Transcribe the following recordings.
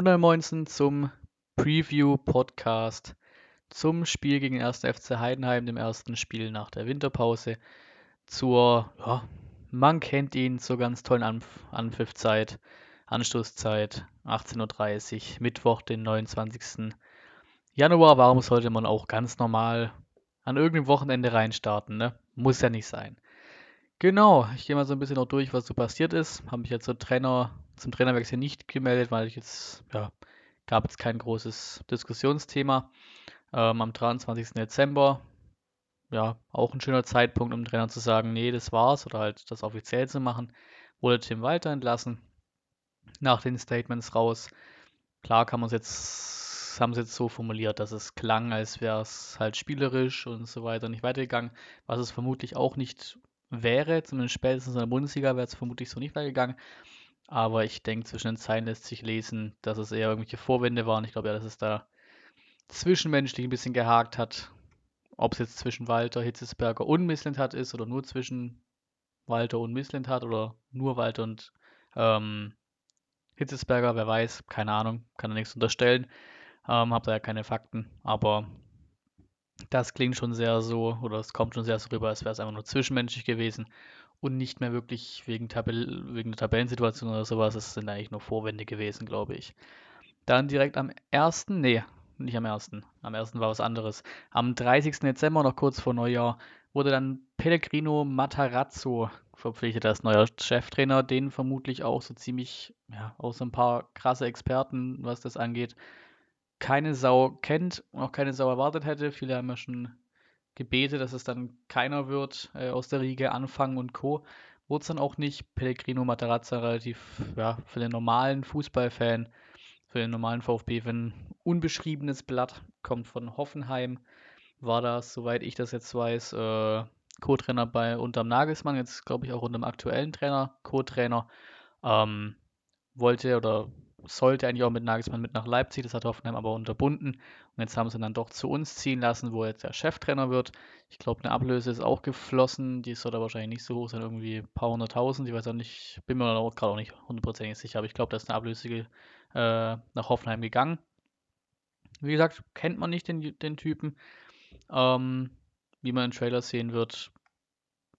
119 zum Preview-Podcast zum Spiel gegen den 1. FC Heidenheim, dem ersten Spiel nach der Winterpause. Zur, ja, man kennt ihn, zur ganz tollen Anpf Anpfiffzeit, Anstoßzeit, 18.30 Uhr, Mittwoch, den 29. Januar. Warum sollte man auch ganz normal an irgendeinem Wochenende reinstarten, ne? Muss ja nicht sein. Genau, ich gehe mal so ein bisschen noch durch, was so passiert ist. Habe mich jetzt zur Trainer, zum Trainerwechsel nicht gemeldet, weil ich jetzt, ja, gab es kein großes Diskussionsthema. Ähm, am 23. Dezember, ja, auch ein schöner Zeitpunkt, um dem Trainer zu sagen, nee, das war's oder halt das offiziell zu machen, wurde Tim Walter entlassen. Nach den Statements raus. Klar kann man es jetzt, haben sie jetzt so formuliert, dass es klang, als wäre es halt spielerisch und so weiter nicht weitergegangen, was es vermutlich auch nicht wäre, zumindest spätestens in der Bundesliga wäre es vermutlich so nicht weitergegangen. Aber ich denke, zwischen den Zeilen lässt sich lesen, dass es eher irgendwelche Vorwände waren. Ich glaube ja, dass es da zwischenmenschlich ein bisschen gehakt hat. Ob es jetzt zwischen Walter, Hitzesberger und Misslintat ist oder nur zwischen Walter und Misslintat oder nur Walter und ähm, Hitzesberger, wer weiß, keine Ahnung, kann da nichts unterstellen. Ähm, hab da ja keine Fakten, aber das klingt schon sehr so, oder es kommt schon sehr so rüber, als wäre es einfach nur zwischenmenschlich gewesen und nicht mehr wirklich wegen, Tabell wegen der Tabellensituation oder sowas. Es sind eigentlich nur Vorwände gewesen, glaube ich. Dann direkt am 1., nee, nicht am 1., am 1. war was anderes. Am 30. Dezember, noch kurz vor Neujahr, wurde dann Pellegrino Matarazzo verpflichtet als neuer Cheftrainer, den vermutlich auch so ziemlich, ja, auch so ein paar krasse Experten, was das angeht, keine Sau kennt und auch keine Sau erwartet hätte. Viele haben ja schon gebetet, dass es dann keiner wird äh, aus der Riege anfangen und Co. Wurde es dann auch nicht. Pellegrino Matarazza relativ, ja, für den normalen Fußballfan, für den normalen VfB-Fan unbeschriebenes Blatt, kommt von Hoffenheim. War das, soweit ich das jetzt weiß, äh, Co-Trainer bei unterm Nagelsmann, jetzt glaube ich auch unter dem aktuellen Trainer, Co-Trainer. Ähm, wollte oder sollte eigentlich auch mit Nagelsmann mit nach Leipzig, das hat Hoffenheim aber unterbunden. Und jetzt haben sie ihn dann doch zu uns ziehen lassen, wo er jetzt der Cheftrainer wird. Ich glaube, eine Ablöse ist auch geflossen, die soll da wahrscheinlich nicht so hoch sein, irgendwie ein paar hunderttausend. Ich weiß auch nicht, bin mir gerade auch nicht hundertprozentig sicher, aber ich glaube, da ist eine Ablöse äh, nach Hoffenheim gegangen. Wie gesagt, kennt man nicht den, den Typen. Ähm, wie man im Trailer sehen wird,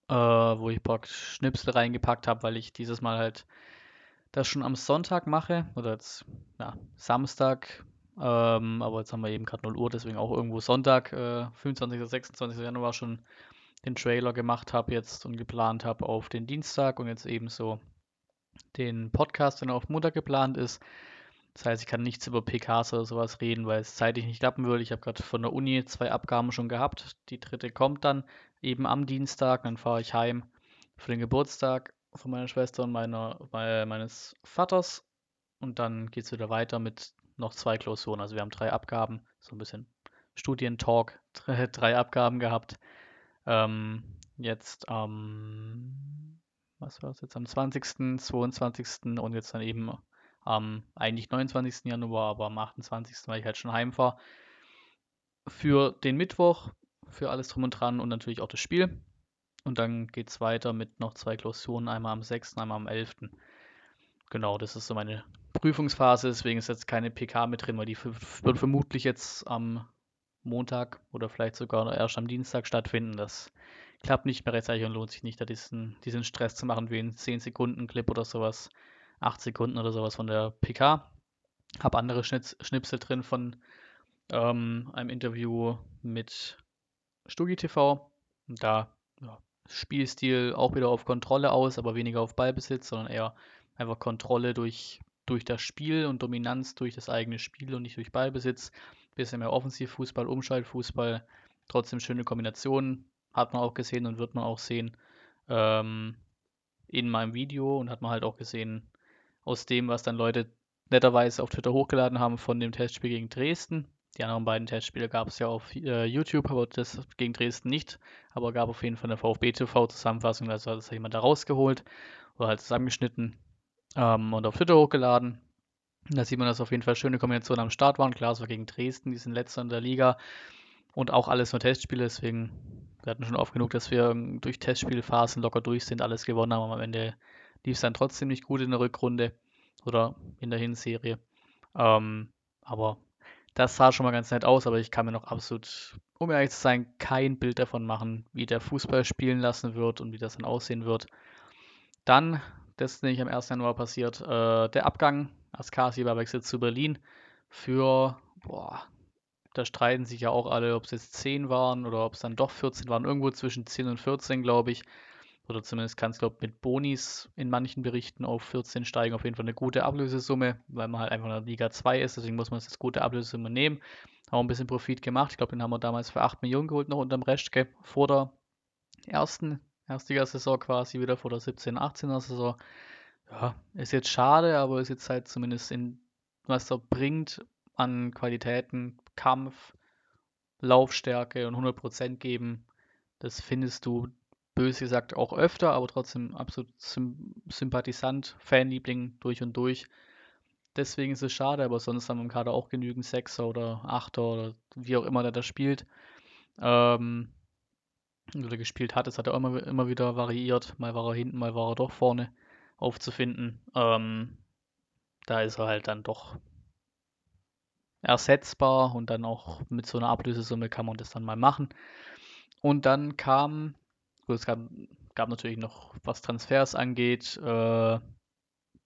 äh, wo ich praktisch Schnipsel reingepackt habe, weil ich dieses Mal halt das schon am Sonntag mache, oder jetzt ja, Samstag, ähm, aber jetzt haben wir eben gerade 0 Uhr, deswegen auch irgendwo Sonntag, äh, 25. oder 26. Januar schon den Trailer gemacht habe jetzt und geplant habe auf den Dienstag und jetzt ebenso den Podcast, der auf Montag geplant ist. Das heißt, ich kann nichts über PKs oder sowas reden, weil es zeitlich nicht klappen würde. Ich habe gerade von der Uni zwei Abgaben schon gehabt. Die dritte kommt dann eben am Dienstag. Dann fahre ich heim für den Geburtstag von meiner Schwester und meiner, meines Vaters. Und dann geht es wieder weiter mit noch zwei Klausuren. Also wir haben drei Abgaben, so ein bisschen Studientalk, drei, drei Abgaben gehabt. Ähm, jetzt am, ähm, was war es jetzt, am 20., 22. und jetzt dann eben am eigentlich 29. Januar, aber am 28. weil ich halt schon heimfahre. Für den Mittwoch, für alles drum und dran und natürlich auch das Spiel. Und dann geht es weiter mit noch zwei Klausuren, einmal am 6., einmal am 11. Genau, das ist so meine Prüfungsphase, deswegen ist jetzt keine PK mit drin, weil die wird vermutlich jetzt am Montag oder vielleicht sogar erst am Dienstag stattfinden. Das klappt nicht mehr rechtzeitig und lohnt sich nicht, da diesen, diesen Stress zu machen wie ein 10-Sekunden-Clip oder sowas. 8 Sekunden oder sowas von der PK. Habe andere Schnips, Schnipsel drin von ähm, einem Interview mit Stugi TV. Und da ja, Spielstil auch wieder auf Kontrolle aus, aber weniger auf Ballbesitz, sondern eher einfach Kontrolle durch, durch das Spiel und Dominanz durch das eigene Spiel und nicht durch Ballbesitz. Bisschen mehr Offensivfußball, Umschaltfußball, trotzdem schöne Kombinationen. Hat man auch gesehen und wird man auch sehen ähm, in meinem Video und hat man halt auch gesehen aus dem, was dann Leute netterweise auf Twitter hochgeladen haben von dem Testspiel gegen Dresden. Die anderen beiden Testspiele gab es ja auf äh, YouTube, aber das gegen Dresden nicht. Aber gab auf jeden Fall eine VfB-TV-Zusammenfassung, also hat das jemand da rausgeholt oder halt zusammengeschnitten ähm, und auf Twitter hochgeladen. Da sieht man, dass auf jeden Fall schöne Kombinationen am Start waren. Klar, es war gegen Dresden, die sind letzter in der Liga und auch alles nur Testspiele, deswegen wir hatten schon oft genug, dass wir durch Testspielphasen locker durch sind, alles gewonnen haben, aber am Ende lief es dann trotzdem nicht gut in der Rückrunde oder in der Hinserie. Ähm, aber das sah schon mal ganz nett aus, aber ich kann mir noch absolut, um ehrlich zu sein, kein Bild davon machen, wie der Fußball spielen lassen wird und wie das dann aussehen wird. Dann, das ist nämlich am 1. Januar passiert, äh, der Abgang. Askasi war wechselt zu Berlin für, boah, da streiten sich ja auch alle, ob es jetzt 10 waren oder ob es dann doch 14 waren. Irgendwo zwischen 10 und 14, glaube ich. Oder zumindest kann es, glaube ich, mit Bonis in manchen Berichten auf 14 steigen. Auf jeden Fall eine gute Ablösesumme, weil man halt einfach in der Liga 2 ist. Deswegen muss man das gute Ablösesumme nehmen. Haben ein bisschen Profit gemacht. Ich glaube, den haben wir damals für 8 Millionen geholt, noch unterm Restke, vor der ersten Erstligasaison quasi, wieder vor der 17, 18er Saison. Ja, ist jetzt schade, aber ist jetzt halt zumindest in, was er bringt an Qualitäten, Kampf, Laufstärke und 100% geben, das findest du böse gesagt auch öfter, aber trotzdem absolut Sympathisant, Fanliebling durch und durch. Deswegen ist es schade, aber sonst haben wir im Kader auch genügend Sechser oder Achter oder wie auch immer der da spielt. Ähm, oder gespielt hat. Es hat er immer, immer wieder variiert. Mal war er hinten, mal war er doch vorne aufzufinden. Ähm, da ist er halt dann doch ersetzbar und dann auch mit so einer Ablösesumme kann man das dann mal machen. Und dann kam, es gab, gab natürlich noch, was Transfers angeht, äh,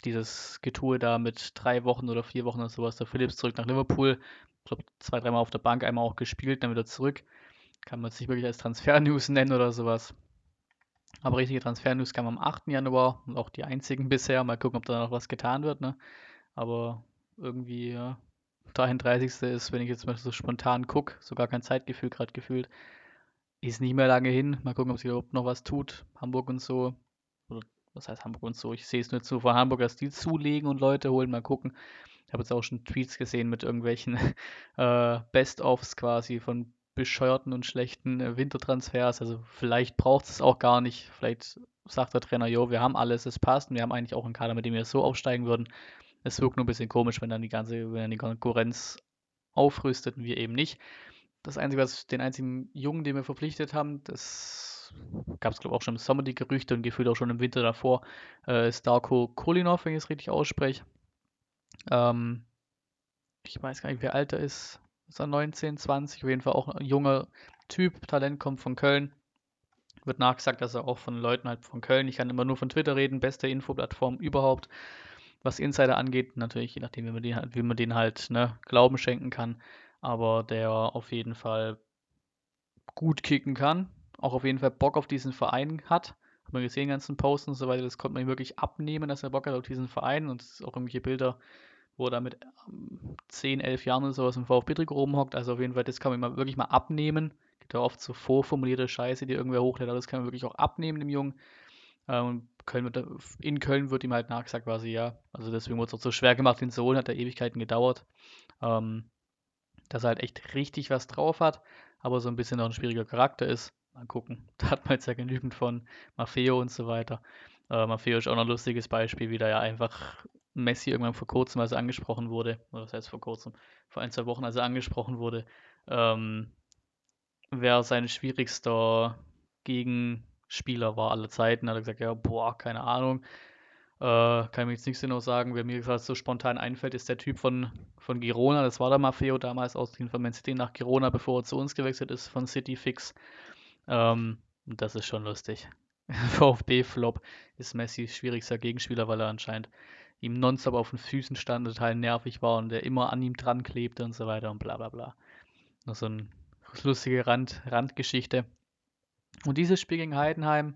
dieses Getue da mit drei Wochen oder vier Wochen oder sowas, der Phillips zurück nach Liverpool. Ich glaube, zwei, dreimal auf der Bank, einmal auch gespielt, dann wieder zurück. Kann man es nicht wirklich als Transfer-News nennen oder sowas. Aber richtige Transfer-News kam am 8. Januar und auch die einzigen bisher. Mal gucken, ob da noch was getan wird. Ne? Aber irgendwie, ja, 33. ist, wenn ich jetzt mal so spontan gucke, sogar kein Zeitgefühl gerade gefühlt, ist nicht mehr lange hin. Mal gucken, ob sich überhaupt noch was tut. Hamburg und so. Oder was heißt Hamburg und so? Ich sehe es nur zu von dass die zulegen und Leute holen. Mal gucken. Ich habe jetzt auch schon Tweets gesehen mit irgendwelchen äh, Best-ofs quasi von bescheuerten und schlechten äh, Wintertransfers. Also vielleicht braucht es auch gar nicht. Vielleicht sagt der Trainer, jo, wir haben alles, es passt und wir haben eigentlich auch einen Kader, mit dem wir so aufsteigen würden. Es wirkt nur ein bisschen komisch, wenn dann die ganze, wenn dann die Konkurrenz aufrüstet und wir eben nicht. Das Einzige, was den einzigen Jungen, den wir verpflichtet haben, das gab es, glaube ich, auch schon im Sommer die Gerüchte und gefühlt auch schon im Winter davor, äh, ist Darko Kolinov, wenn ich es richtig ausspreche. Ähm, ich weiß gar nicht, wie alt er ist. Ist er 19, 20? Auf jeden Fall auch ein junger Typ. Talent kommt von Köln. Wird nachgesagt, dass er auch von Leuten halt von Köln, ich kann immer nur von Twitter reden, beste Infoplattform überhaupt, was Insider angeht. Natürlich, je nachdem, wie man den, halt, wie man den halt ne, Glauben schenken kann. Aber der auf jeden Fall gut kicken kann. Auch auf jeden Fall Bock auf diesen Verein hat. Hat man gesehen, ganzen Posts und so weiter. Das konnte man ihm wirklich abnehmen, dass er Bock hat auf diesen Verein. Und auch irgendwelche Bilder wo er da mit 10, ähm, 11 Jahren oder sowas im VfB Trikot rumhockt. Also auf jeden Fall, das kann man mal wirklich mal abnehmen. Gibt ja oft so vorformulierte Scheiße, die irgendwer hochlädt, aber das kann man wirklich auch abnehmen dem Jungen. Ähm, Köln wird, in Köln wird ihm halt nachgesagt quasi, ja. Also deswegen wurde es auch so schwer gemacht, den Sohn hat da Ewigkeiten gedauert. Ähm, dass er halt echt richtig was drauf hat, aber so ein bisschen noch ein schwieriger Charakter ist. Mal gucken. Da hat man jetzt ja genügend von Maffeo und so weiter. Äh, Maffeo ist auch noch ein lustiges Beispiel, wie der ja einfach Messi irgendwann vor kurzem, als er angesprochen wurde, oder was heißt vor kurzem, vor ein, zwei Wochen, als er angesprochen wurde, ähm, wer sein schwierigster Gegenspieler war aller Zeiten, hat er gesagt, ja, boah, keine Ahnung, äh, kann ich mir jetzt nicht genau sagen, wer mir gerade so spontan einfällt, ist der Typ von, von Girona, das war der Maffeo damals aus dem Man City nach Girona, bevor er zu uns gewechselt ist, von City Fix. Ähm, das ist schon lustig. VfB-Flop ist Messis schwierigster Gegenspieler, weil er anscheinend ihm nonstop auf den Füßen stand, total nervig war und der immer an ihm dran klebte und so weiter und bla bla bla. Noch so eine lustige Rand, Randgeschichte. Und dieses Spiel gegen Heidenheim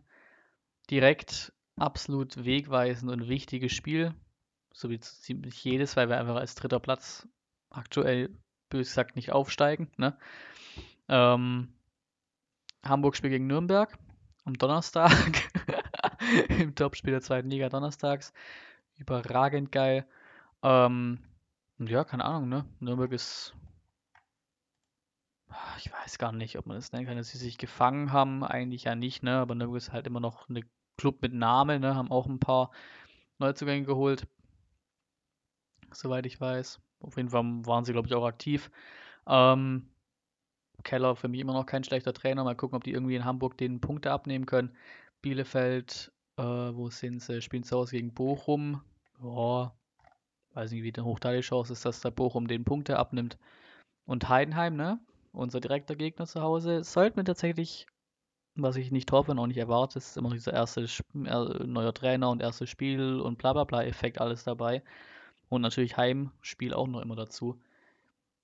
direkt absolut wegweisend und wichtiges Spiel, so wie ziemlich jedes, weil wir einfach als dritter Platz aktuell bös gesagt nicht aufsteigen. Ne? Ähm, Hamburg spielt gegen Nürnberg am Donnerstag im Topspiel der zweiten Liga donnerstags überragend geil. Ähm, ja, keine Ahnung, ne? Nürnberg ist. Ich weiß gar nicht, ob man das nennen kann, dass sie sich gefangen haben. Eigentlich ja nicht, ne? Aber Nürnberg ist halt immer noch eine Club mit Namen, ne? Haben auch ein paar Neuzugänge geholt. Soweit ich weiß. Auf jeden Fall waren sie, glaube ich, auch aktiv. Ähm, Keller für mich immer noch kein schlechter Trainer. Mal gucken, ob die irgendwie in Hamburg den Punkte abnehmen können. Bielefeld, äh, wo sind sie? Spielen zu Hause gegen Bochum. Ja, weiß nicht, wie hoch da die Chance ist, dass der Bochum den Punkte abnimmt. Und Heidenheim, ne? Unser direkter Gegner zu Hause, sollte mir tatsächlich, was ich nicht hoffe und auch nicht erwarte, ist immer dieser erste äh, neuer Trainer und erstes Spiel und bla bla bla Effekt alles dabei. Und natürlich Heimspiel auch noch immer dazu.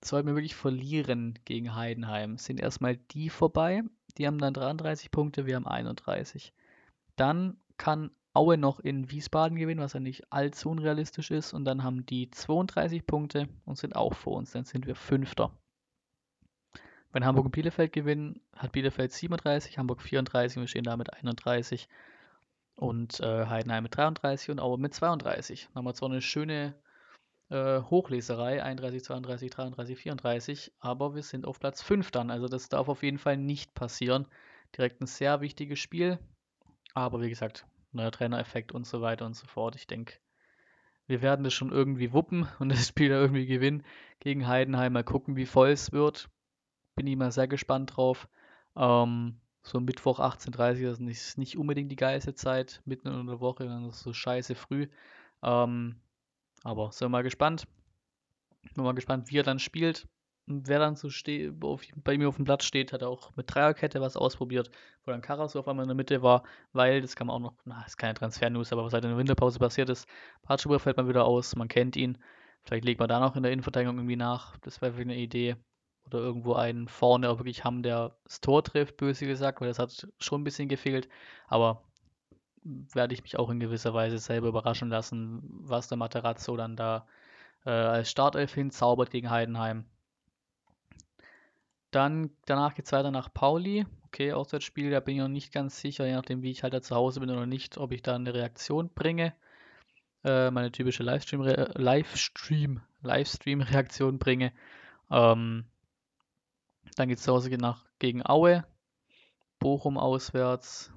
Sollten wir wirklich verlieren gegen Heidenheim, sind erstmal die vorbei. Die haben dann 33 Punkte, wir haben 31. Dann kann Aue noch in Wiesbaden gewinnen, was ja nicht allzu unrealistisch ist. Und dann haben die 32 Punkte und sind auch vor uns. Dann sind wir Fünfter. Wenn Hamburg und Bielefeld gewinnen, hat Bielefeld 37, Hamburg 34 und wir stehen da mit 31. Und äh, Heidenheim mit 33 und Aue mit 32. Dann haben wir zwar eine schöne äh, Hochleserei, 31, 32, 33, 34, aber wir sind auf Platz 5 dann. Also das darf auf jeden Fall nicht passieren. Direkt ein sehr wichtiges Spiel. Aber wie gesagt, neuer Trainereffekt und so weiter und so fort. Ich denke, wir werden das schon irgendwie wuppen und das Spiel irgendwie gewinnen gegen Heidenheim. Mal gucken, wie voll es wird. Bin ich mal sehr gespannt drauf. Ähm, so Mittwoch 18.30 Uhr, ist nicht unbedingt die geilste Zeit, mitten in der Woche, dann ist es so scheiße früh. Ähm, aber sind wir mal gespannt. Bin mal gespannt, wie er dann spielt wer dann so steht, bei mir auf dem Blatt steht, hat auch mit Dreierkette was ausprobiert, wo dann Karas auf einmal in der Mitte war, weil, das kann man auch noch, na, ist keine Transfer-News, aber was halt der Winterpause passiert ist, Bartschuber fällt mal wieder aus, man kennt ihn, vielleicht legt man da noch in der Innenverteidigung irgendwie nach, das wäre eine Idee. Oder irgendwo einen vorne auch wirklich haben, der das Tor trifft, böse gesagt, weil das hat schon ein bisschen gefehlt, aber werde ich mich auch in gewisser Weise selber überraschen lassen, was der Materazzo dann da äh, als Startelf hinzaubert gegen Heidenheim. Dann, danach geht es weiter nach Pauli. Okay, Auswärtsspiel, da bin ich noch nicht ganz sicher, je nachdem, wie ich halt da zu Hause bin oder nicht, ob ich da eine Reaktion bringe. Äh, meine typische Livestream, Livestream, Livestream-Reaktion bringe. Ähm, dann geht es zu Hause nach, gegen Aue. Bochum auswärts.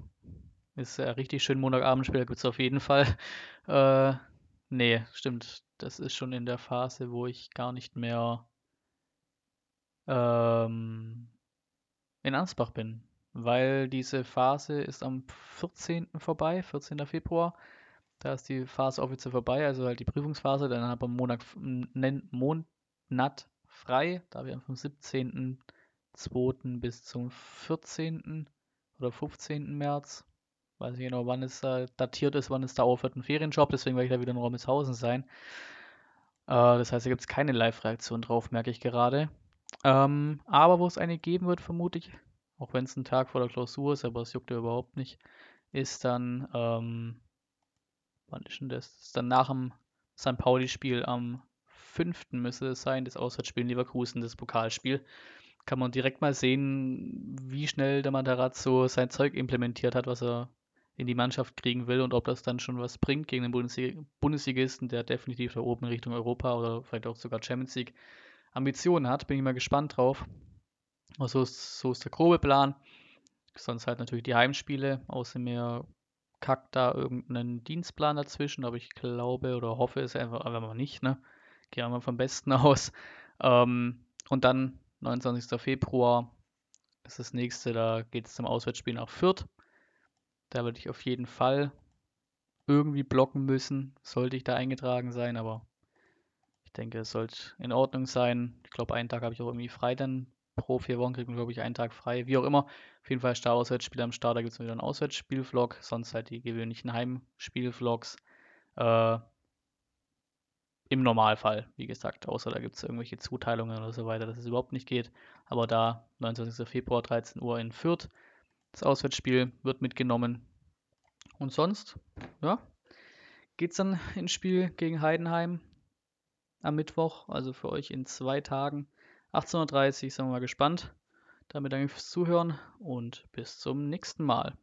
Ist ja richtig schön Montagabendspiel, da gibt es auf jeden Fall. Äh, nee, stimmt. Das ist schon in der Phase, wo ich gar nicht mehr ähm, in Ansbach bin. Weil diese Phase ist am 14. vorbei, 14. Februar. Da ist die Phase offiziell vorbei, also halt die Prüfungsphase. Dann habe ich am Monat frei. Da wir am 17. 2. bis zum 14. oder 15. März. Weiß ich genau, wann es da datiert ist, wann es da aufhört, ein Ferienjob. Deswegen werde ich da wieder in Rommeshausen sein. Äh, das heißt, da gibt es keine Live-Reaktion drauf, merke ich gerade. Ähm, aber wo es eine geben wird, vermute ich, auch wenn es ein Tag vor der Klausur ist, aber es juckt ja überhaupt nicht, ist dann, ähm, wann ist denn das? das ist dann nach dem St. Pauli-Spiel am 5. müsste es sein, das Auswärtsspiel in Leverkusen, das Pokalspiel. Kann man direkt mal sehen, wie schnell der Matarazzo sein Zeug implementiert hat, was er in die Mannschaft kriegen will und ob das dann schon was bringt gegen den Bundeslig Bundesligisten, der definitiv da oben in Richtung Europa oder vielleicht auch sogar Champions League Ambitionen hat. Bin ich mal gespannt drauf. Also so ist der grobe Plan. Sonst halt natürlich die Heimspiele, außer mir kackt da irgendeinen Dienstplan dazwischen, aber ich glaube oder hoffe es einfach, aber mal nicht, ne? Gehen wir mal vom Besten aus. Ähm, und dann 29. Februar ist das nächste, da geht es zum Auswärtsspiel nach Fürth. Da würde ich auf jeden Fall irgendwie blocken müssen, sollte ich da eingetragen sein, aber ich denke, es sollte in Ordnung sein. Ich glaube, einen Tag habe ich auch irgendwie frei dann. Pro vier Wochen kriegt man, glaube ich, einen Tag frei. Wie auch immer. Auf jeden Fall Star-Auswärtsspiel am Start. Da gibt es wieder einen Auswärtsspiel-Vlog. Sonst halt die gewöhnlichen Heimspiel-Vlogs. Äh, Im Normalfall, wie gesagt. Außer da gibt es irgendwelche Zuteilungen oder so weiter, dass es überhaupt nicht geht. Aber da, 29. Februar, 13 Uhr in Fürth. Das Auswärtsspiel wird mitgenommen. Und sonst, ja, geht es dann ins Spiel gegen Heidenheim am Mittwoch, also für euch in zwei Tagen. 18.30 Uhr, sind wir mal gespannt. Damit danke fürs Zuhören und bis zum nächsten Mal.